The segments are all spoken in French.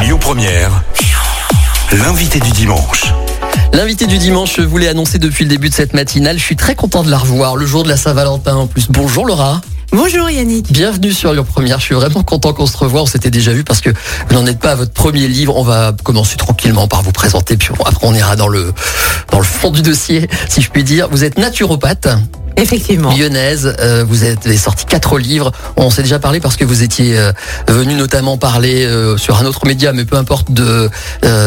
Lyon Première, l'invité du dimanche. L'invité du dimanche, je vous l'ai annoncé depuis le début de cette matinale. Je suis très content de la revoir, le jour de la Saint-Valentin en plus. Bonjour Laura. Bonjour Yannick. Bienvenue sur Lyon Première. Je suis vraiment content qu'on se revoie. On s'était déjà vu parce que vous n'en êtes pas à votre premier livre. On va commencer tranquillement par vous présenter, puis après on ira dans le dans le fond du dossier, si je puis dire. Vous êtes naturopathe. Effectivement. lyonnaise. Euh, vous avez sorti quatre livres. On s'est déjà parlé parce que vous étiez euh, venu notamment parler euh, sur un autre média, mais peu importe, de,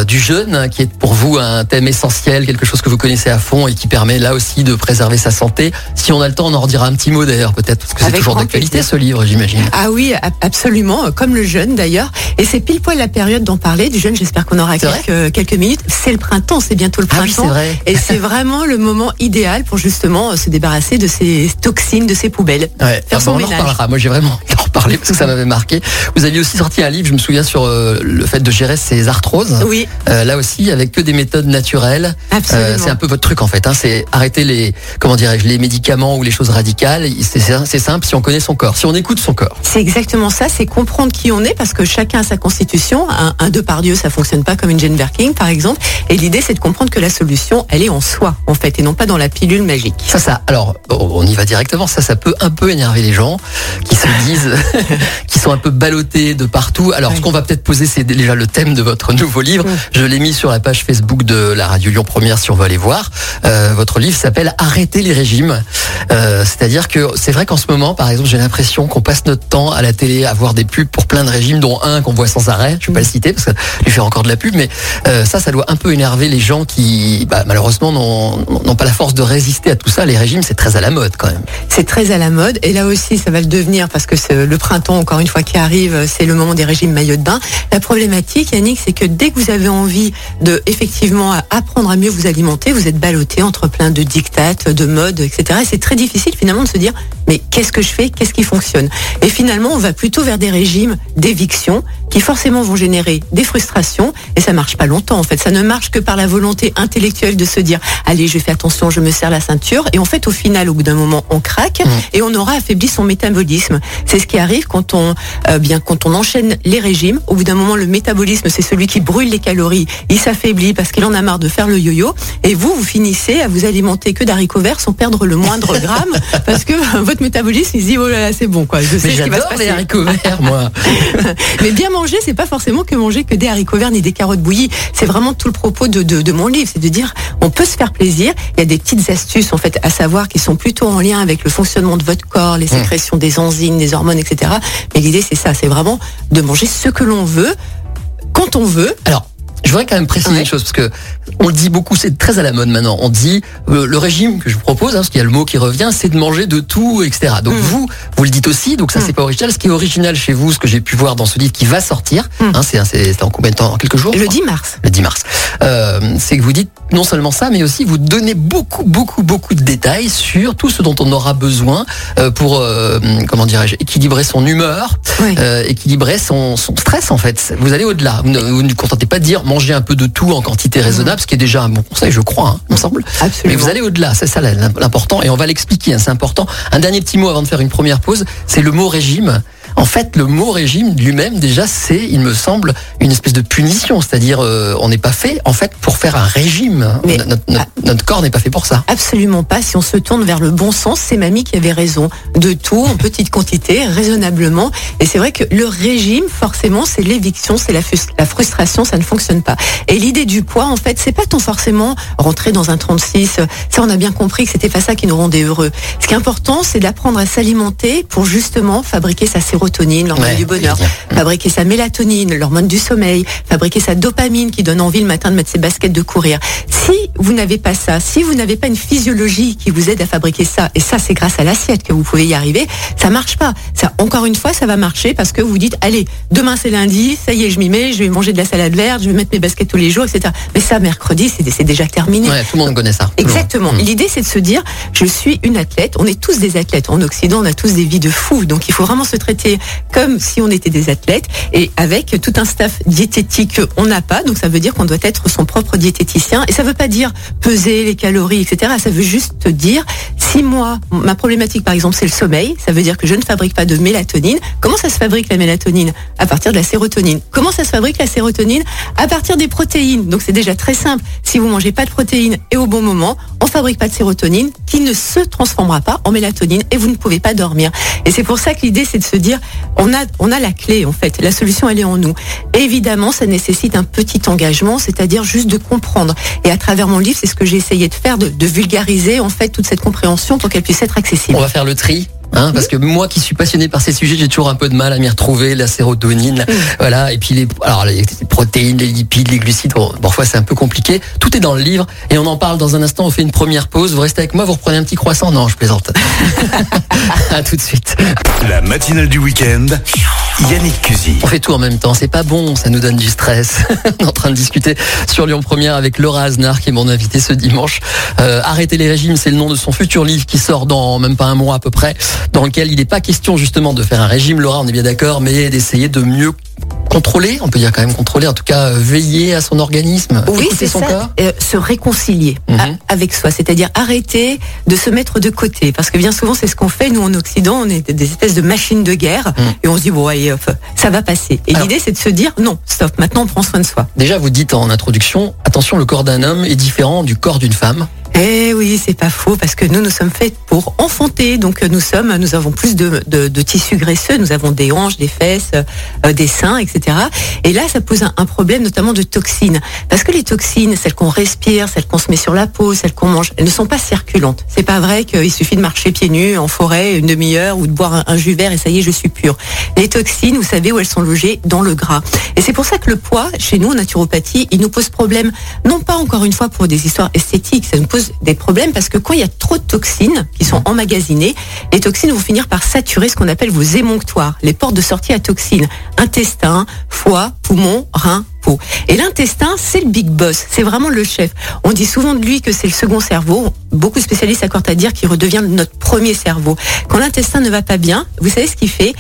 du jeûne, hein, qui est pour vous un thème essentiel, quelque chose que vous connaissez à fond et qui permet là aussi de préserver sa santé. Si on a le temps, on en redira un petit mot d'ailleurs, peut-être, parce que c'est toujours d'actualité ce livre, j'imagine. Ah oui, absolument, comme le jeûne d'ailleurs. Et c'est pile poil la période d'en parler, du jeûne. J'espère qu'on aura quelques, quelques minutes. C'est le printemps, c'est bientôt le printemps. Ah oui, vrai. Et c'est vraiment le moment idéal pour justement se débarrasser de ces toxines, de ces poubelles. Ouais, faire son on en reparlera. Moi, j'ai vraiment en reparler parce que ça m'avait marqué. Vous aviez aussi sorti un livre, je me souviens, sur euh, le fait de gérer ses arthroses. Oui. Euh, là aussi, avec que des méthodes naturelles. Absolument. c'est un peu votre truc en fait. Hein. c'est arrêter les, comment dirais-je, les médicaments ou les choses radicales. C'est simple si on connaît son corps, si on écoute son corps. C'est exactement ça. C'est comprendre qui on est parce que chacun a sa constitution. Un, un deux par Dieu, ça fonctionne pas comme une Jane Birkin, par exemple. Et l'idée, c'est de comprendre que la solution, elle est en soi, en fait, et non pas dans la pilule magique. Ça, ça. Alors, on y va directement. Ça, ça peut un peu énerver les gens qui se disent, qui sont un peu ballottés de partout. Alors, ce qu'on va peut-être poser, c'est déjà le thème de votre nouveau livre. Je l'ai mis sur la page Facebook de la radio Lyon Première, si on veut aller voir. Euh, votre livre s'appelle Arrêter les régimes. Euh, c'est-à-dire que c'est vrai qu'en ce moment, par exemple, j'ai l'impression qu'on passe notre temps à la télé à voir des pubs pour plein de régimes, dont un qu'on voit sans arrêt. Je ne vais pas le citer parce que lui faire encore de la pub, mais euh, ça, ça doit un peu énerver les gens qui, bah, malheureusement, n'ont pas la force de résister à tout ça. Les régimes, c'est très mode quand même c'est très à la mode. Et là aussi, ça va le devenir parce que le printemps, encore une fois, qui arrive, c'est le moment des régimes maillot de bain. La problématique, Yannick, c'est que dès que vous avez envie de effectivement apprendre à mieux vous alimenter, vous êtes ballotté entre plein de dictates, de modes, etc. Et c'est très difficile finalement de se dire, mais qu'est-ce que je fais? Qu'est-ce qui fonctionne? Et finalement, on va plutôt vers des régimes d'éviction qui forcément vont générer des frustrations et ça marche pas longtemps en fait. Ça ne marche que par la volonté intellectuelle de se dire allez, je fais attention, je me serre la ceinture et en fait au final au bout d'un moment on craque mmh. et on aura affaibli son métabolisme. C'est ce qui arrive quand on euh, bien quand on enchaîne les régimes. Au bout d'un moment le métabolisme c'est celui qui brûle les calories, il s'affaiblit parce qu'il en a marre de faire le yo-yo et vous vous finissez à vous alimenter que d'haricots verts sans perdre le moindre gramme parce que votre métabolisme il se dit oh là là c'est bon quoi. Je sais ce qui va se passer. les haricots verts moi. Mais bien manger, c'est pas forcément que manger que des haricots verts ni des carottes bouillies. C'est vraiment tout le propos de, de, mon livre, c'est de dire on peut se faire plaisir. Il y a des petites astuces en fait à savoir qui sont plutôt en lien avec le fonctionnement de votre corps, les mmh. sécrétions des enzymes, des hormones, etc. Mais l'idée c'est ça, c'est vraiment de manger ce que l'on veut quand on veut. Alors je voudrais quand même préciser une chose parce que on le dit beaucoup, c'est très à la mode maintenant. On dit euh, le régime que je vous propose, hein, parce qu'il y a le mot qui revient, c'est de manger de tout, etc. Donc mm. vous, vous le dites aussi, donc ça mm. c'est pas original. Ce qui est original chez vous, ce que j'ai pu voir dans ce livre qui va sortir, mm. hein, c'est en combien de temps? En quelques jours Le 10 mars. Le 10 mars. Euh, c'est que vous dites non seulement ça, mais aussi vous donnez beaucoup, beaucoup, beaucoup de détails sur tout ce dont on aura besoin euh, pour, euh, comment dirais-je, équilibrer son humeur, euh, équilibrer son, son, stress en fait. Vous allez au-delà. Vous, ne vous contentez pas de dire manger un peu de tout en quantité raisonnable, ce qui est déjà un bon conseil, je crois, hein, il me semble. Absolument. Mais vous allez au-delà, c'est ça l'important, et on va l'expliquer, hein, c'est important. Un dernier petit mot avant de faire une première pause, c'est le mot régime. En fait, le mot régime lui-même, déjà, c'est, il me semble, une espèce de punition. C'est-à-dire, euh, on n'est pas fait, en fait, pour faire un régime. Mais notre, corps n'est pas fait pour ça. Absolument pas. Si on se tourne vers le bon sens, c'est mamie qui avait raison. De tout, en petite quantité, raisonnablement. Et c'est vrai que le régime, forcément, c'est l'éviction, c'est la, la, frustration, ça ne fonctionne pas. Et l'idée du poids, en fait, c'est pas tant forcément rentrer dans un 36. Ça, on a bien compris que c'était pas ça qui nous rendait heureux. Ce qui est important, c'est d'apprendre à s'alimenter pour justement fabriquer sa sérotonine sérotonine, l'hormone du bonheur, fabriquer sa mélatonine, l'hormone du sommeil, fabriquer sa dopamine qui donne envie le matin de mettre ses baskets de courir. Si vous n'avez pas ça, si vous n'avez pas une physiologie qui vous aide à fabriquer ça, et ça c'est grâce à l'assiette que vous pouvez y arriver, ça marche pas. Ça, encore une fois, ça va marcher parce que vous dites, allez, demain c'est lundi, ça y est, je m'y mets, je vais manger de la salade verte, je vais mettre mes baskets tous les jours, etc. Mais ça, mercredi, c'est déjà terminé. tout le monde connaît ça. Exactement. L'idée, c'est de se dire, je suis une athlète. On est tous des athlètes. En Occident, on a tous des vies de fous. Donc, il faut vraiment se traiter comme si on était des athlètes et avec tout un staff diététique on n'a pas. Donc ça veut dire qu'on doit être son propre diététicien. Et ça veut pas dire peser les calories, etc. Ça veut juste dire si moi, ma problématique par exemple c'est le sommeil, ça veut dire que je ne fabrique pas de mélatonine. Comment ça se fabrique la mélatonine? À partir de la sérotonine. Comment ça se fabrique la sérotonine? À partir des protéines. Donc c'est déjà très simple. Si vous mangez pas de protéines et au bon moment, on fabrique pas de sérotonine qui ne se transformera pas en mélatonine et vous ne pouvez pas dormir. Et c'est pour ça que l'idée c'est de se dire on a la clé en fait. La solution elle est en nous. évidemment, ça nécessite un petit engagement, c'est-à-dire juste de comprendre. Et à travers mon livre, c'est ce que j'ai essayé de faire, de, de vulgariser en fait toute cette compréhension pour qu'elle puisse être accessible. On va faire le tri Hein, parce que moi qui suis passionné par ces sujets, j'ai toujours un peu de mal à m'y retrouver, la sérotonine, voilà, et puis les, alors les protéines, les lipides, les glucides, parfois c'est un peu compliqué. Tout est dans le livre et on en parle dans un instant. On fait une première pause. Vous restez avec moi, vous reprenez un petit croissant. Non, je plaisante. à tout de suite. La matinale du week-end. Yannick Cusy. On fait tout en même temps, c'est pas bon, ça nous donne du stress. on est en train de discuter sur Lyon Première avec Laura Aznar qui est mon invité ce dimanche. Euh, Arrêter les régimes, c'est le nom de son futur livre qui sort dans même pas un mois à peu près dans lequel il n'est pas question justement de faire un régime, Laura, on est bien d'accord, mais d'essayer de mieux contrôler, on peut dire quand même contrôler, en tout cas euh, veiller à son organisme, oui, c'est son corps, euh, se réconcilier mhm. avec soi, c'est-à-dire arrêter de se mettre de côté, parce que bien souvent c'est ce qu'on fait nous en Occident, on est des espèces de machines de guerre mhm. et on se dit bon allez, ça va passer. Et l'idée c'est de se dire non, stop, maintenant on prend soin de soi. Déjà vous dites en introduction, attention, le corps d'un homme est différent du corps d'une femme. Eh oui, c'est pas faux parce que nous nous sommes faits pour enfanter. Donc nous sommes, nous avons plus de, tissus graisseux, nous avons des hanches, des fesses, euh, des seins, etc. Et là, ça pose un, problème notamment de toxines parce que les toxines, celles qu'on respire, celles qu'on se met sur la peau, celles qu'on mange, elles ne sont pas circulantes. C'est pas vrai qu'il suffit de marcher pieds nus en forêt une demi-heure ou de boire un, jus vert et ça y est, je suis pur. Les toxines, vous savez où elles sont logées? Dans le gras. Et c'est pour ça que le poids, chez nous en naturopathie, il nous pose problème. Non pas encore une fois pour des histoires esthétiques, ça nous pose des problèmes parce que quand il y a trop de toxines qui sont emmagasinées, les toxines vont finir par saturer ce qu'on appelle vos émonctoires, les portes de sortie à toxines, intestin, foie, poumon, rein, et l'intestin, c'est le big boss, c'est vraiment le chef. On dit souvent de lui que c'est le second cerveau. Beaucoup de spécialistes accordent à dire qu'il redevient notre premier cerveau. Quand l'intestin ne va pas bien, vous savez ce qu'il fait?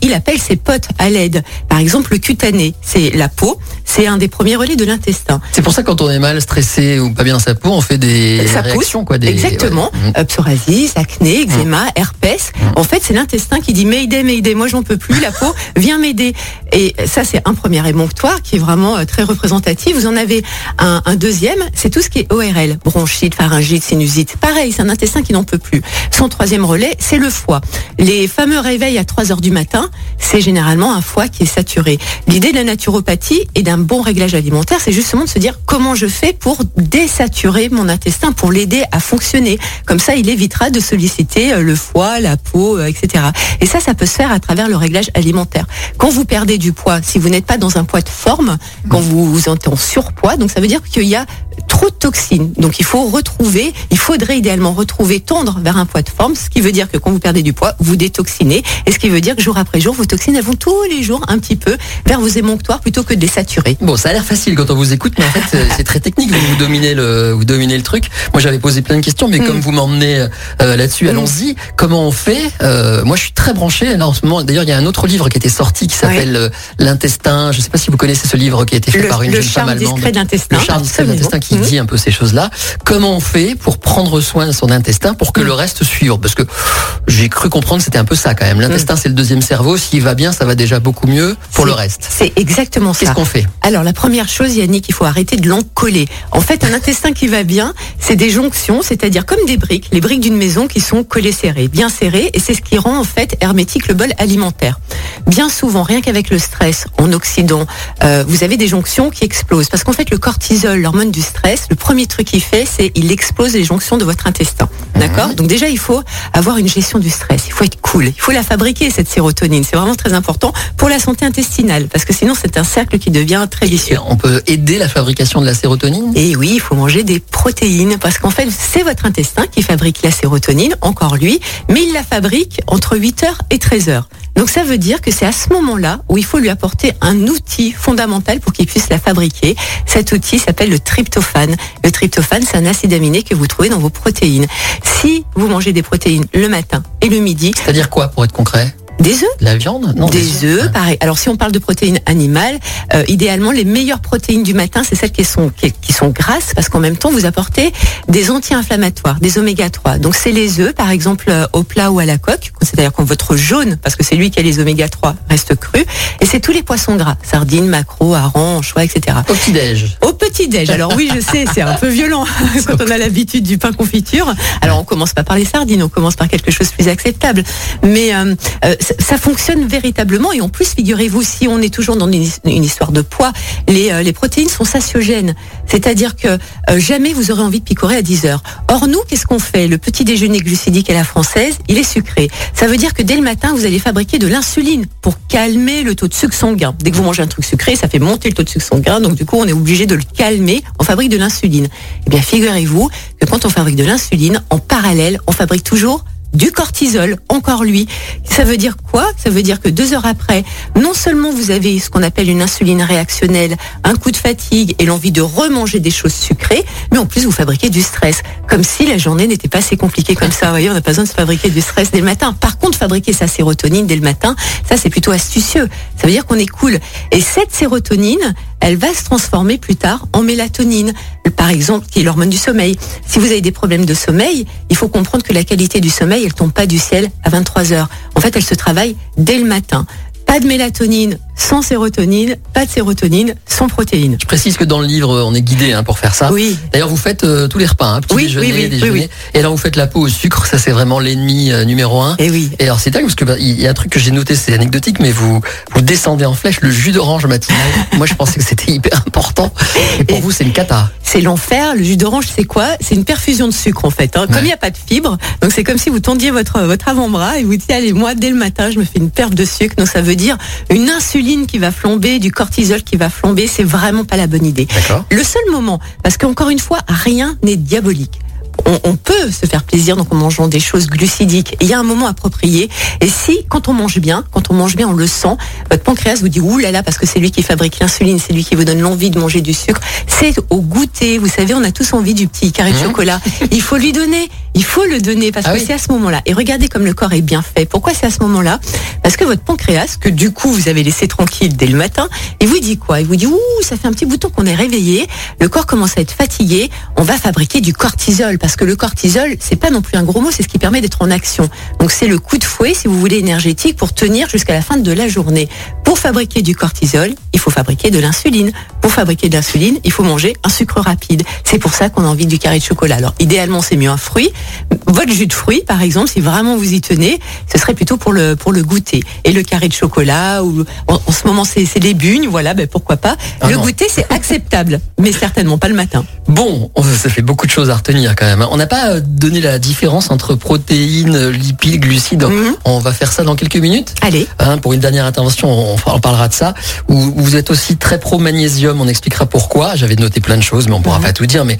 Il, appelle ses potes à l'aide. Par exemple, le cutané, c'est la peau, c'est un des premiers relais de l'intestin. C'est pour ça que quand on est mal, stressé ou pas bien dans sa peau, on fait des réactions. quoi, des... Exactement. Ouais. Psoriasis, acné, eczéma, mmh. herpès. Mmh. En fait, c'est l'intestin qui dit Mayday, Mayday, moi j'en peux plus, la peau, viens m'aider. Et ça, c'est un premier émonctoire qui est vraiment euh, très représentatif. Vous en avez un, deuxième, c'est tout ce qui est ORL, bronchite, pharyngite, sinusite. Pareil, c'est un intestin qui n'en peut plus. Son troisième relais, c'est le foie. Les fameux réveils à 3 heures du matin, c'est généralement un foie qui est saturé. L'idée de la naturopathie et d'un bon réglage alimentaire, c'est justement de se dire comment je fais pour désaturer mon intestin, pour l'aider à fonctionner. Comme ça, il évitera de solliciter euh, le foie, la peau, euh, etc. Et ça, ça peut se faire à travers le réglage alimentaire. Quand vous perdez du poids, si vous n'êtes pas dans un poids de forme, quand vous, vous êtes en surpoids. Donc ça veut dire qu'il y a trop de toxines. Donc il faut retrouver, il faudrait idéalement retrouver, tendre vers un poids de forme, ce qui veut dire que quand vous perdez du poids, vous détoxinez. Et ce qui veut dire que jour après jour, vos toxines, elles vont tous les jours un petit peu vers vos émonctoires plutôt que de les saturer. Bon, ça a l'air facile quand on vous écoute, mais en fait c'est très technique. Vous, dominez le, vous dominez le truc. Moi j'avais posé plein de questions, mais mm. comme vous m'emmenez euh, là-dessus, mm. allons-y. Comment on fait euh, Moi je suis très branché. Là, en ce moment, d'ailleurs, il y a un autre livre qui était sorti qui s'appelle euh, L'intestin. Je ne sais pas si vous connaissez ce livre qui a été fait par une jeune femme allemande. Le char discret qui dit un peu ces choses-là. Comment on fait pour prendre soin de son intestin pour que mm. le reste suive Parce que j'ai cru comprendre que c'était un peu ça quand même. L'intestin, mm. c'est le deuxième cerveau. S'il va bien, ça va déjà beaucoup mieux pour le reste. C'est exactement ça. Qu'est-ce qu'on fait? Alors, la première chose, Yannick, il faut arrêter de l'encoller. En fait, un intestin qui va bien, c'est des jonctions, c'est-à-dire comme des briques, les briques d'une maison qui sont collées serrées, bien serrées, et c'est ce qui rend en fait hermétique le bol alimentaire. Bien souvent, rien qu'avec le stress, en Occident, euh, vous avez des jonctions qui explosent. Parce qu'en fait, le cortisol, l'hormone du stress, le premier truc qu'il fait, c'est il explose les jonctions de votre intestin. D'accord. Donc déjà, il faut avoir une gestion du stress. Il faut être cool. Il faut la fabriquer, cette sérotonine. C'est vraiment très important pour la santé intestinale. Parce que sinon, c'est un cercle qui devient très vicieux. On peut aider la fabrication de la sérotonine? Et oui, il faut manger des protéines. Parce qu'en fait, c'est votre intestin qui fabrique la sérotonine, encore lui. Mais il la fabrique entre 8h et 13h. Donc ça veut dire que c'est à ce moment-là où il faut lui apporter un outil fondamental pour qu'il puisse la fabriquer. Cet outil s'appelle le tryptophane. Le tryptophane, c'est un acide aminé que vous trouvez dans vos protéines. Si vous mangez des protéines le matin et le midi, c'est-à-dire quoi pour être concret? Des œufs La viande Non. Des œufs, pareil. Alors si on parle de protéines animales, euh, idéalement les meilleures protéines du matin, c'est celles qui sont qui, qui sont grasses parce qu'en même temps vous apportez des anti-inflammatoires, des oméga 3. Donc c'est les œufs, par exemple euh, au plat ou à la coque, c'est-à-dire quand votre jaune, parce que c'est lui qui a les oméga 3, reste cru. Et c'est tous les poissons gras, sardines, maquereaux, harengs, anchois, etc. Au petit déj. Au petit déj. Alors oui, je sais, c'est un peu violent quand on a l'habitude du pain confiture. Alors on commence pas par les sardines, on commence par quelque chose de plus acceptable. Mais euh, euh, ça, fonctionne véritablement. Et en plus, figurez-vous, si on est toujours dans une, histoire de poids, les, euh, les protéines sont satiogènes. C'est-à-dire que euh, jamais vous aurez envie de picorer à 10 heures. Or, nous, qu'est-ce qu'on fait? Le petit déjeuner glucidique à la française, il est sucré. Ça veut dire que dès le matin, vous allez fabriquer de l'insuline pour calmer le taux de sucre sanguin. Dès que vous mangez un truc sucré, ça fait monter le taux de sucre sanguin. Donc, du coup, on est obligé de le calmer. On fabrique de l'insuline. Eh bien, figurez-vous que quand on fabrique de l'insuline, en parallèle, on fabrique toujours du cortisol, encore lui. Ça veut dire quoi? Ça veut dire que deux heures après, non seulement vous avez ce qu'on appelle une insuline réactionnelle, un coup de fatigue et l'envie de remanger des choses sucrées, mais en plus vous fabriquez du stress, comme si la journée n'était pas assez compliquée comme ça. Vous voyez, on n'a pas besoin de se fabriquer du stress dès le matin. Par contre, fabriquer sa sérotonine dès le matin, ça c'est plutôt astucieux. Ça veut dire qu'on est cool. Et cette sérotonine, elle va se transformer plus tard en mélatonine, par exemple, qui est l'hormone du sommeil. Si vous avez des problèmes de sommeil, il faut comprendre que la qualité du sommeil, elle tombe pas du ciel à 23 heures. En fait, elle se travaille dès le matin. Pas de mélatonine sans sérotonine, pas de sérotonine sans protéines. Je précise que dans le livre, on est guidé hein, pour faire ça. Oui. D'ailleurs, vous faites euh, tous les repas, hein, petit Oui, déjeuner, oui, oui, déjeuner. Et alors, vous faites la peau au sucre. Ça, c'est vraiment l'ennemi euh, numéro un. Et oui. Et alors, c'est dingue parce que bah, il y a un truc que j'ai noté, c'est anecdotique, mais vous vous descendez en flèche le jus d'orange matinal. Moi, je pensais que c'était hyper important. Et pour Et- vous, c'est une cata. C'est l'enfer. Le jus d'orange, c'est quoi? C'est une perfusion de sucre en fait. hein. Comme il n'y a pas de fibres, donc c'est comme si vous tendiez votre votre avant-bras et vous dites allez moi dès le matin je me fais une perte de sucre. Donc ça veut dire une insuline qui va flamber, du cortisol qui va flamber. C'est vraiment pas la bonne idée. Le seul moment, parce qu'encore une fois, rien n'est diabolique. On, on peut se faire plaisir donc en mangeant des choses glucidiques. Il y a un moment approprié. Et si, quand on mange bien, quand on mange bien, on le sent, votre pancréas vous dit ouh là là parce que c'est lui qui fabrique l'insuline, c'est lui qui vous donne l'envie de manger du sucre. C'est au goûter. Vous savez, on a tous envie du petit carré de Mhm. chocolat. Il faut lui donner. Il faut le donner parce Ah que oui. c'est à ce moment-là. Et regardez comme le corps est bien fait. Pourquoi c'est à ce moment-là? Parce que votre pancréas, que du coup vous avez laissé tranquille dès le matin, il vous dit quoi? Il vous dit ouh, ça fait un petit bouton qu'on est réveillé. Le corps commence à être fatigué. On va fabriquer du cortisol parce que le cortisol, c'est pas non plus un gros mot, c'est ce qui permet d'être en action. Donc c'est le coup de fouet, si vous voulez, énergétique pour tenir jusqu'à la fin de la journée. Pour fabriquer du cortisol, il faut fabriquer de l'insuline. Pour fabriquer de l'insuline, il faut manger un sucre rapide. C'est pour ça qu'on a envie du carré de chocolat. Alors idéalement, c'est mieux un fruit. Votre jus de fruits, par exemple, si vraiment vous y tenez, ce serait plutôt pour le pour le goûter. Et le carré de chocolat ou en, en ce moment c'est les bugnes, voilà, ben pourquoi pas. Ah le non. goûter c'est acceptable, mais certainement pas le matin. Bon, on- ça fait beaucoup de choses à retenir quand même. hein. On n'a pas euh, donné la différence entre protéines, lipides, glucides. Mhm. On va faire ça dans quelques minutes. Allez. Hein, pour une dernière intervention, on, on parlera de ça. Où, vous êtes aussi très pro magnésium, on expliquera pourquoi. J'avais noté plein de choses, mais on pourra Mhm. pas tout dire. Mais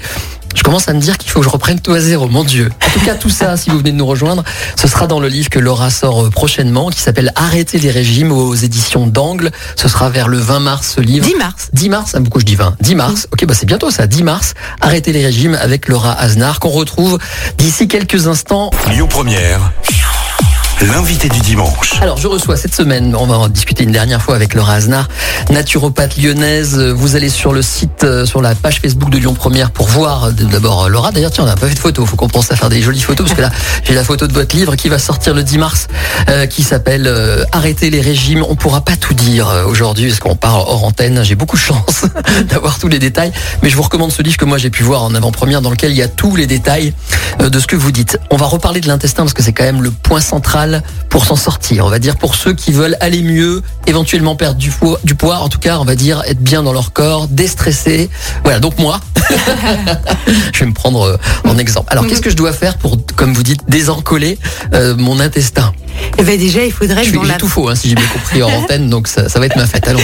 je commence à me dire qu'il faut que je reprenne tout à zéro. Mon Dieu. En tout cas, tout ça, si vous venez de nous rejoindre, ce sera dans le livre que Laura sort euh, prochainement, qui s'appelle Arrêter les régimes aux éditions d'Angle. Ce sera vers le 20 mars, ce livre. 10 mars. 10 mars, ah, beaucoup je dis 20. 10 mars, ok, bah c'est bientôt ça, 10 mars. Arrêtez les régimes avec Laura Aznar, qu'on retrouve d'ici quelques instants. Lyon Première, l'invité du dimanche. Alors, je reçois cette semaine, on va en discuter une dernière fois avec Laura Aznar, naturopathe lyonnaise. Vous allez sur le site, euh, sur la page Facebook de Lyon Première pour voir euh, d'abord euh, Laura. D'ailleurs, tiens, on n'a pas fait de photo, faut qu'on pense à faire des jolies photos parce que là, j'ai la photo de votre livre qui va sortir le 10 mars, qui s'appelle euh, Arrêter les régimes. On pourra pas tout dire aujourd'hui parce qu'on part hors antenne. J'ai beaucoup de chance d'avoir tous les détails, mais je vous recommande ce livre que moi j'ai pu voir en avant-première dans lequel il y a tous les détails de ce que vous dites. On va reparler de l'intestin parce que c'est quand même le point central pour s'en sortir. On va dire pour ceux qui veulent aller mieux, éventuellement perdre du poids, du poids, en tout cas, on va dire être bien dans leur corps, déstresser. Voilà, donc moi, je vais me prendre euh, en exemple. Alors, qu'est-ce que je dois faire pour, comme vous dites, désencoller euh, mon intestin? Eh ben déjà, il faudrait Je suis dans la tout faux, hein, si j'ai bien compris en antenne, donc ça, ça va être ma fête. Allons.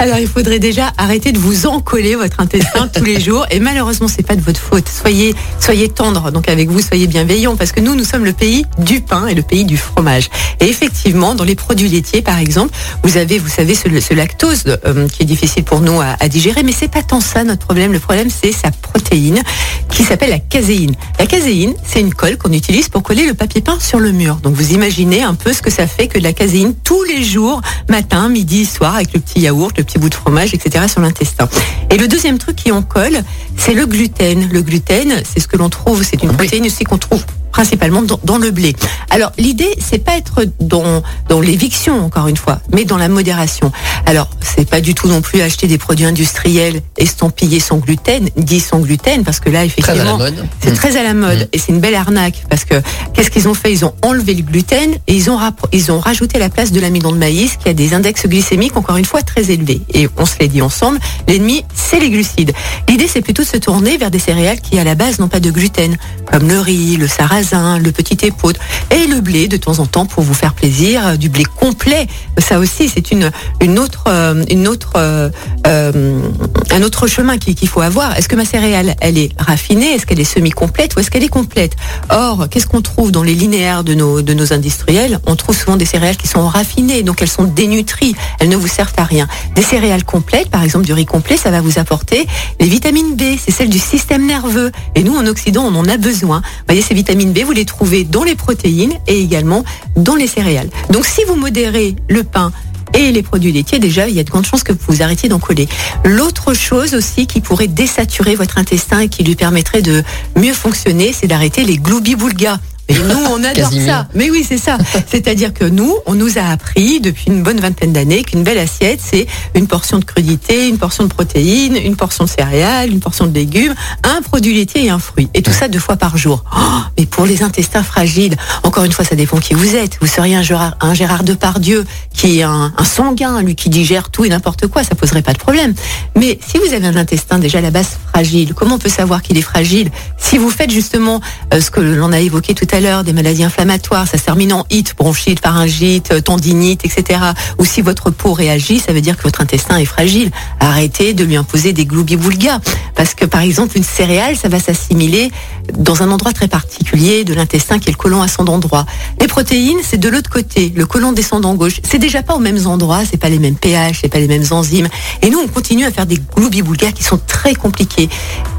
Alors, il faudrait déjà arrêter de vous encoller votre intestin tous les jours. Et malheureusement, c'est pas de votre faute. Soyez, soyez tendre. Donc, avec vous, soyez bienveillants. Parce que nous, nous sommes le pays du pain et le pays du fromage. Et effectivement, dans les produits laitiers, par exemple, vous avez, vous savez, ce, ce lactose euh, qui est difficile pour nous à, à digérer. Mais c'est pas tant ça notre problème. Le problème, c'est sa protéine qui s'appelle la caséine. La caséine, c'est une colle qu'on utilise pour coller le papier peint sur le mur. Donc vous imaginez un peu ce que ça fait que de la caséine tous les jours, matin, midi, soir, avec le petit yaourt, le petit bout de fromage, etc. sur l'intestin. Et le deuxième truc qui en colle, c'est le gluten. Le gluten, c'est ce que l'on trouve, c'est une protéine aussi qu'on trouve principalement dans, le blé. Alors l'idée, c'est pas être dans, dans l'éviction encore une fois, mais dans la modération. Alors c'est pas du tout non plus acheter des produits industriels estampillés sans gluten, dit sans gluten, parce que là effectivement c'est très à la mode mmh. et c'est une belle arnaque parce que qu'est-ce qu'ils ont fait? Ils ont enlevé le gluten et ils ont ils ont rajouté la place de l'amidon de maïs qui a des index glycémiques encore une fois très élevés. Et on se l'est dit ensemble, l'ennemi c'est les glucides. L'idée c'est plutôt de se tourner vers des céréales qui à la base n'ont pas de gluten, comme le riz, le sarrasin le petit épaule et le blé de temps en temps pour vous faire plaisir, euh, du blé complet. Ça aussi, c'est une, une autre, euh, une autre, euh, un autre chemin qu'il faut avoir. Est-ce que ma céréale, elle est raffinée? Est-ce qu'elle est semi-complète ou est-ce qu'elle est complète? Or, qu'est-ce qu'on trouve dans les linéaires de nos, de nos industriels? On trouve souvent des céréales qui sont raffinées, donc elles sont dénutries, elles ne vous servent à rien. Des céréales complètes, par exemple du riz complet, ça va vous apporter les vitamines B, c'est celle du système nerveux. Et nous, en Occident, on en a besoin. Vous voyez, ces vitamines B, vous les trouvez dans les protéines et également dans les céréales. Donc si vous modérez le pain, et les produits laitiers, déjà, il y a de grandes chances que vous arrêtiez d'en coller. L'autre chose aussi qui pourrait désaturer votre intestin et qui lui permettrait de mieux fonctionner, c'est d'arrêter les gloubi-boulgas. Et nous, on adore ça. Mais oui, c'est ça. C'est-à-dire que nous, on nous a appris depuis une bonne vingtaine d'années qu'une belle assiette, c'est une portion de crudité, une portion de protéines, une portion de céréales, une portion de légumes, un produit laitier et un fruit. Et tout ça deux fois par jour. Oh, mais pour les intestins fragiles, encore une fois, ça dépend qui vous êtes. Vous seriez un Gérard, un Gérard Depardieu qui est un, un sanguin, lui qui digère tout et n'importe quoi, ça poserait pas de problème. Mais si vous avez un intestin déjà à la base fragile, comment on peut savoir qu'il est fragile? Si vous faites justement euh, ce que l'on a évoqué tout à l'heure, des maladies inflammatoires, ça se termine en hit, bronchite, pharyngite, euh, tendinite, etc. Ou si votre peau réagit, ça veut dire que votre intestin est fragile. Arrêtez de lui imposer des gloubi Parce que par exemple, une céréale, ça va s'assimiler dans un endroit très particulier de l'intestin qui est le côlon ascendant droit. Les protéines, c'est de l'autre côté, le côlon descendant gauche. C'est déjà pas aux mêmes endroits, c'est pas les mêmes pH, c'est pas les mêmes enzymes. Et nous, on continue à faire des gloubi qui sont très compliqués.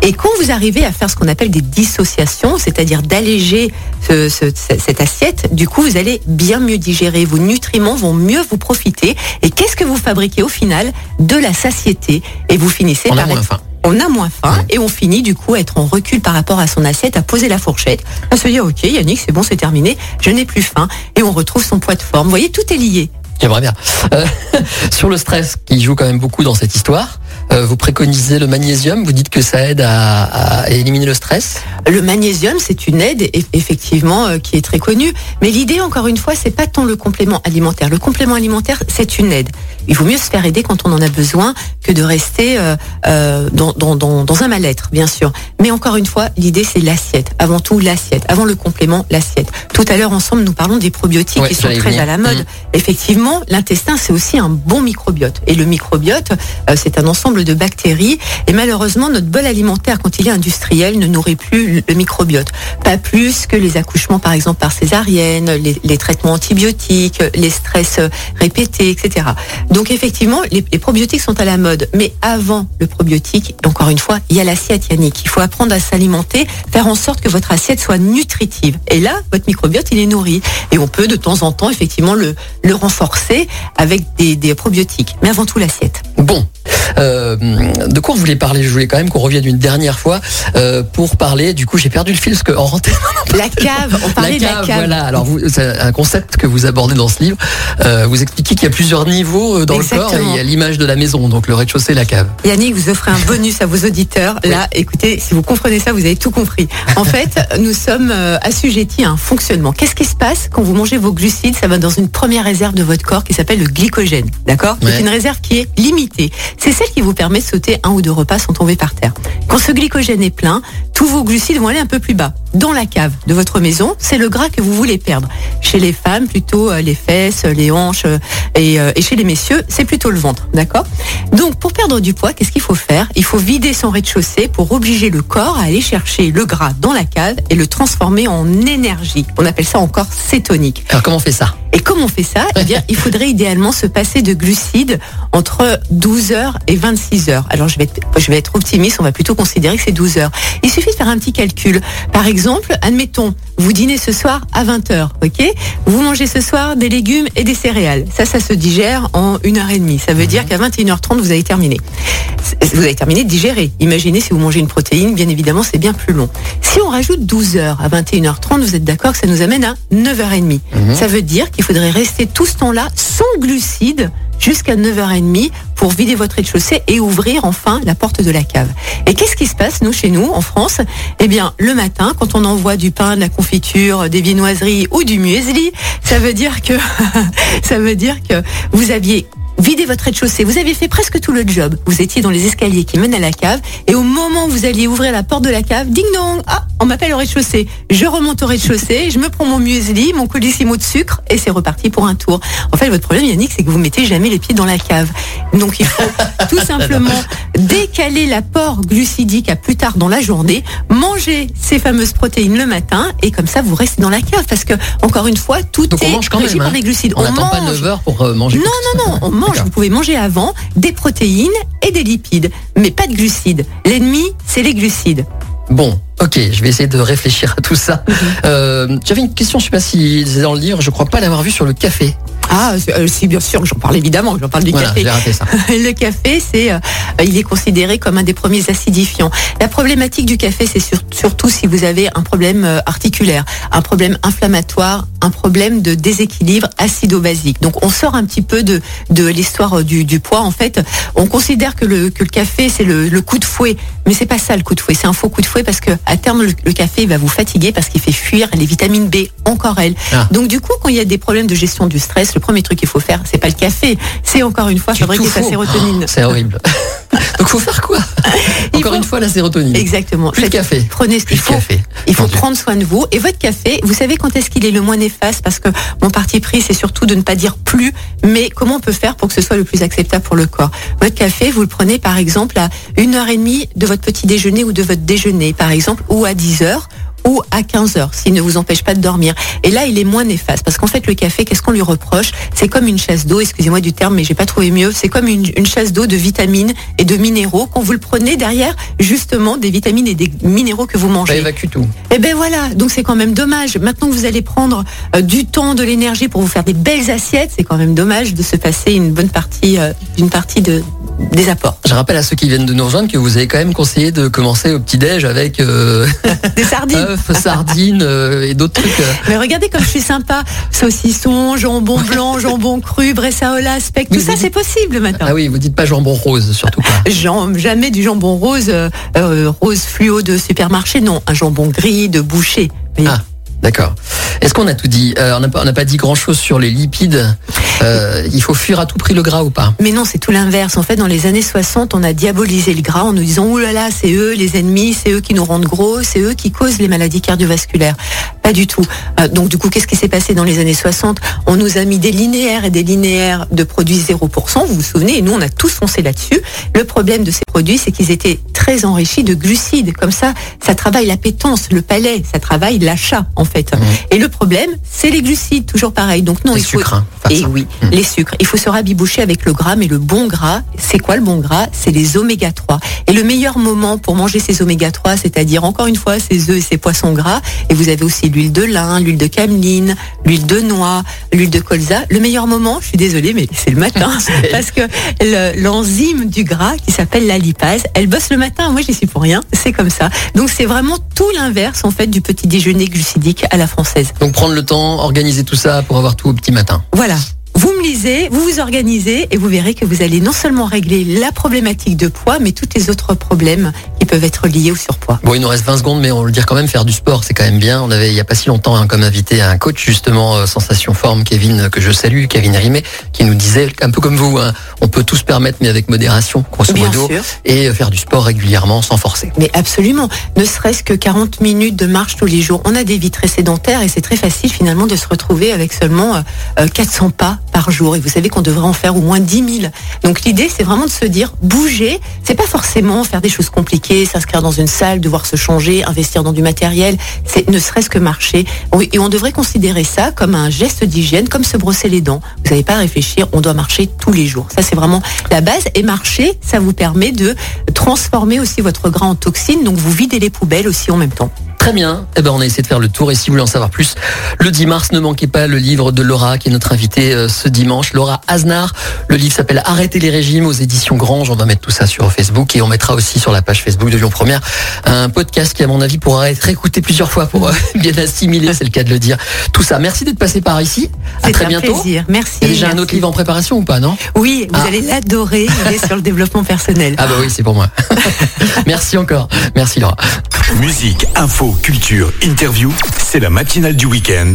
Et quand vous arrivez à faire ce qu'on appelle des dissociations, c'est-à-dire d'alléger cette assiette, du coup, vous allez bien mieux digérer. Vos nutriments vont mieux vous profiter. Et qu'est-ce que vous fabriquez au final De la satiété. Et vous finissez par être on a moins faim et on finit du coup à être en recul par rapport à son assiette, à poser la fourchette, à se dire ok Yannick c'est bon c'est terminé, je n'ai plus faim et on retrouve son poids de forme. Vous voyez tout est lié. J'aimerais bien. Euh, sur le stress qui joue quand même beaucoup dans cette histoire, vous préconisez le magnésium, vous dites que ça aide à, éliminer le stress Le magnésium, c'est une aide effectivement euh, qui est très connue, mais l'idée encore une fois, c'est pas tant le complément alimentaire. Le complément alimentaire, c'est une aide. Il vaut mieux se faire aider quand on en a besoin que de rester euh, dans, dans, un mal-être, bien sûr. Mais encore une fois, l'idée c'est l'assiette. Avant tout l'assiette. Avant le complément, l'assiette. Tout à l'heure ensemble, nous parlons des probiotiques qui sont très à la mode. Mmh. Effectivement, l'intestin c'est aussi un bon microbiote. Et le microbiote, c'est un ensemble de bactéries. Et malheureusement, notre bol alimentaire, quand il est industriel, ne nourrit plus le microbiote. Pas plus que les accouchements, par exemple, par césarienne, les, traitements antibiotiques, les stress répétés, etc. Donc effectivement, les, probiotiques sont à la mode. Mais avant le probiotique, encore une fois, il y a l'assiette, Yannick. Il faut apprendre à s'alimenter, faire en sorte que votre assiette soit nutritive. Et là, votre microbiote, il est nourri. Et on peut de temps en temps, effectivement, le, le renforcer avec des, des probiotiques. Mais avant tout, l'assiette. Bon, euh, de quoi on voulait parler? Je voulais quand même qu'on revienne une dernière fois euh, pour parler. Du coup, j'ai perdu le fil parce que en La cave, on parlait de la cave. Voilà. Alors, c'est un concept que vous abordez dans ce livre. Euh, vous expliquez qu'il y a plusieurs niveaux dans le corps et il y a l'image de la maison, donc le rez-de-chaussée, la cave. Yannick, vous offrez un bonus à vos auditeurs. Là, écoutez, si vous comprenez ça, vous avez tout compris. En fait, nous sommes assujettis à un fonctionnement. Qu'est-ce qui se passe? Quand vous mangez vos glucides Ça va dans une première réserve de votre corps qui s'appelle le glycogène. D'accord? C'est une réserve qui est limitée. C'est celle qui vous permet de sauter un ou deux repas sans tomber par terre. Quand ce glycogène est plein, tous vos glucides vont aller un peu plus bas. Dans la cave de votre maison, c'est le gras que vous voulez perdre. Chez les femmes, plutôt euh, les fesses, les hanches, euh, euh, et, chez les messieurs, c'est plutôt le ventre. D'accord? Donc, pour perdre du poids, qu'est-ce qu'il faut faire? Il faut vider son rez-de-chaussée pour obliger le corps à aller chercher le gras dans la cave et le transformer en énergie. On appelle ça encore cétonique. Alors, comment on fait ça? Et comment on fait ça? Eh bien, il faudrait idéalement se passer de glucides entre 12 heures et 26 heures. Alors je vais, être, optimiste, on va plutôt considérer que c'est 12 heures. Il suffit de faire un petit calcul. Par exemple, admettons, vous dînez ce soir à 20 heures, ok Vous mangez ce soir des légumes et des céréales. Ça, ça se digère en une heure et demie. Ça veut dire qu'à 21h30, vous avez terminé. Vous avez terminé de digérer. Imaginez si vous mangez une protéine, bien évidemment, c'est bien plus long. Si on rajoute 12 heures à 21h30, vous êtes d'accord que ça nous amène à 9h30. Ça veut dire qu'il faudrait rester tout ce temps-là sans glucides jusqu'à 9h30 pour vider votre rez-de-chaussée et ouvrir enfin la porte de la cave. Et qu'est-ce qui se passe, nous, chez nous, en France? Eh bien, le matin, quand on envoie du pain, de la confiture, des viennoiseries ou du muesli, ça veut dire que, ça veut dire que vous aviez vidé votre rez-de-chaussée. Vous aviez fait presque tout le job. Vous étiez dans les escaliers qui mènent à la cave. Et au moment où vous alliez ouvrir la porte de la cave, ding dong, ah, on m'appelle au rez-de-chaussée. Je remonte au rez-de-chaussée, je me prends mon muesli, mon colissimo de sucre et c'est reparti pour un tour. En fait, votre problème, Yannick, c'est que vous mettez jamais les pieds dans la cave. Donc, il faut tout simplement décaler l'apport glucidique à plus tard dans la journée, manger ces fameuses protéines le matin et comme ça, vous restez dans la cave parce que, encore une fois, tout Donc on est mange régi par les glucides. On n'attend pas 9 heures pour euh, manger. Non, non, non, on mange. Vous pouvez manger avant des protéines et des lipides, mais pas de glucides. L'ennemi, c'est les glucides. Bon, ok, je vais essayer de réfléchir à tout ça. Mhm. Euh, J'avais une question, je sais pas si c'est dans le livre, je crois pas l'avoir vu sur le café. Ah, c'est- euh, si bien sûr, j'en parle évidemment, j'en parle du Voilà, café. j'ai raté ça. Le café, c'est, euh, il est considéré comme un des premiers acidifiants. La problématique du café, c'est sur- surtout si vous avez un problème euh, articulaire, un problème inflammatoire, un problème de déséquilibre acido-basique. Donc, on sort un petit peu de, de l'histoire du, du poids. En fait, on considère que le, que le café, c'est le, le coup de fouet. Mais c'est pas ça le coup de fouet. C'est un faux coup de fouet parce que à terme, le, le café il va vous fatiguer parce qu'il fait fuir les vitamines B, encore elles. Ah. Donc, du coup, quand il y a des problèmes de gestion du stress, le premier truc qu'il faut faire, c'est pas le café, c'est encore une fois fabriquer sa sérotonine. Oh, C'est horrible. Donc faut faire quoi Encore faut- une fois, la sérotonine. Exactement. Plus Faites- café. Prenez ce qu'il faut. café. Il faut prendre soin de vous. Et votre café, vous savez quand est-ce qu'il est le moins néfaste Parce que mon parti pris, c'est surtout de ne pas dire plus, mais comment on peut faire pour que ce soit le plus acceptable pour le corps? Votre café, vous le prenez par exemple à une heure et demie de votre petit déjeuner ou de votre déjeuner, par exemple, ou à 10 heures ou à 15 heures, s'il ne vous empêche pas de dormir. Et là, il est moins néfaste, parce qu'en fait, le café, qu'est-ce qu'on lui reproche? C'est comme une chasse d'eau, excusez-moi du terme, mais j'ai pas trouvé mieux. C'est comme une, une chasse d'eau de vitamines et de minéraux quand vous le prenez derrière, justement, des vitamines et des minéraux que vous Ça mangez. évacue tout. Eh ben voilà, donc c'est quand même dommage. Maintenant que vous allez prendre euh, du temps, de l'énergie pour vous faire des belles assiettes, c'est quand même dommage de se passer une bonne partie, euh, d'une partie de, des apports. Je rappelle à ceux qui viennent de nous rejoindre que vous avez quand même conseillé de commencer au petit-déj avec euh, Des sardines. œufs, sardines euh, et d'autres trucs. euh. Mais regardez comme je suis sympa. Saucisson, jambon blanc, jambon cru, bressaola, speck, tout Oui, ça c'est possible maintenant. Ah oui, vous dites pas jambon rose, surtout pas. Jam- jamais du jambon rose, euh, rose fluo de supermarché, non, un jambon gris de boucher. Ah, d'accord. Est-ce qu'on a tout dit Euh, On n'a pas, dit grand-chose sur les lipides. Euh, il faut fuir à tout prix le gras ou pas? Mais non, c'est tout l'inverse. En fait, dans les années 60, on a diabolisé le gras en nous disant, ouh là là, c'est eux les ennemis, c'est eux qui nous rendent gros, c'est eux qui causent les maladies cardiovasculaires. Pas du tout. Euh, donc, du coup, qu'est-ce qui s'est passé dans les années 60 On nous a mis des linéaires et des linéaires de produits 0%, vous vous souvenez, et nous, on a tous foncé là-dessus. Le problème de ces produits, c'est qu'ils étaient très enrichis de glucides. Comme ça, ça travaille la pétence, le palais, ça travaille l'achat, fait. Et le problème, c'est les glucides, toujours pareil. Donc, non, Les il faut... sucres, hein, Et ça. oui, Mm. les sucres. Il faut se rabiboucher avec le gras, mais le bon gras, c'est quoi le bon gras? C'est les oméga 3. Et le meilleur moment pour manger ces oméga 3, c'est-à-dire encore une fois ces œufs et ces poissons gras, et vous avez aussi l'huile de lin, l'huile de cameline, l'huile de noix, l'huile de colza. Le meilleur moment, je suis désolée, mais c'est le matin, parce que le- l'enzyme du gras qui s'appelle la lipase, elle bosse le matin. Moi, j'y suis pour rien. C'est comme ça. Donc c'est vraiment tout l'inverse en fait du petit déjeuner glucidique à la française. Donc prendre le temps, organiser tout ça pour avoir tout au petit matin. Voilà. Vous me lisez, vous vous organisez et vous verrez que vous allez non seulement régler la problématique de poids, mais tous les autres problèmes qui peuvent être liés au surpoids. Bon, il nous reste 20 secondes, mais on le dire quand même, faire du sport, c'est quand même bien. On avait, il y a pas si longtemps, hein, comme invité un coach, justement, euh, Sensation Forme, Kevin, que je salue, Kevin Rimet, qui nous disait, un peu comme vous, hein, on peut tout se permettre, mais avec modération, grosso modo, et euh, faire du sport régulièrement, sans forcer. Mais absolument. Ne serait-ce que 40 minutes de marche tous les jours. On a des vies très sédentaires et c'est très facile finalement de se retrouver avec seulement euh, euh, 400 pas par jour. Et vous savez qu'on devrait en faire au moins 10 000. Donc l'idée, c'est vraiment de se dire, bouger, c'est pas forcément faire des choses compliquées, s'inscrire dans une salle, devoir se changer, investir dans du matériel, c'est ne serait-ce que marcher. Et on devrait considérer ça comme un geste d'hygiène, comme se brosser les dents. Vous n'avez pas à réfléchir, on doit marcher tous les jours. Ça, c'est vraiment la base. Et marcher, ça vous permet de transformer aussi votre gras en toxines, donc vous videz les poubelles aussi en même temps. Très bien. Eh ben, on a essayé de faire le tour. Et si vous voulez en savoir plus, le 10 mars, ne manquez pas le livre de Laura, qui est notre invitée euh, ce dimanche. Laura Aznar. Le livre s'appelle Arrêter les régimes aux éditions Grange. On va mettre tout ça sur Facebook et on mettra aussi sur la page Facebook de Lyon Première un podcast qui, à mon avis, pourra être écouté plusieurs fois pour euh, bien assimiler, c'est le cas de le dire. Tout ça. Merci d'être passé par ici. À très un bientôt. Plaisir. Merci. Il y a déjà merci. un autre livre en préparation ou pas, non? Oui, vous Ah. allez l'adorer. Il est sur le développement personnel. Ah bah oui, c'est pour moi. Merci encore. Merci Laura. Musique, culture, interview, c'est la matinale du week-end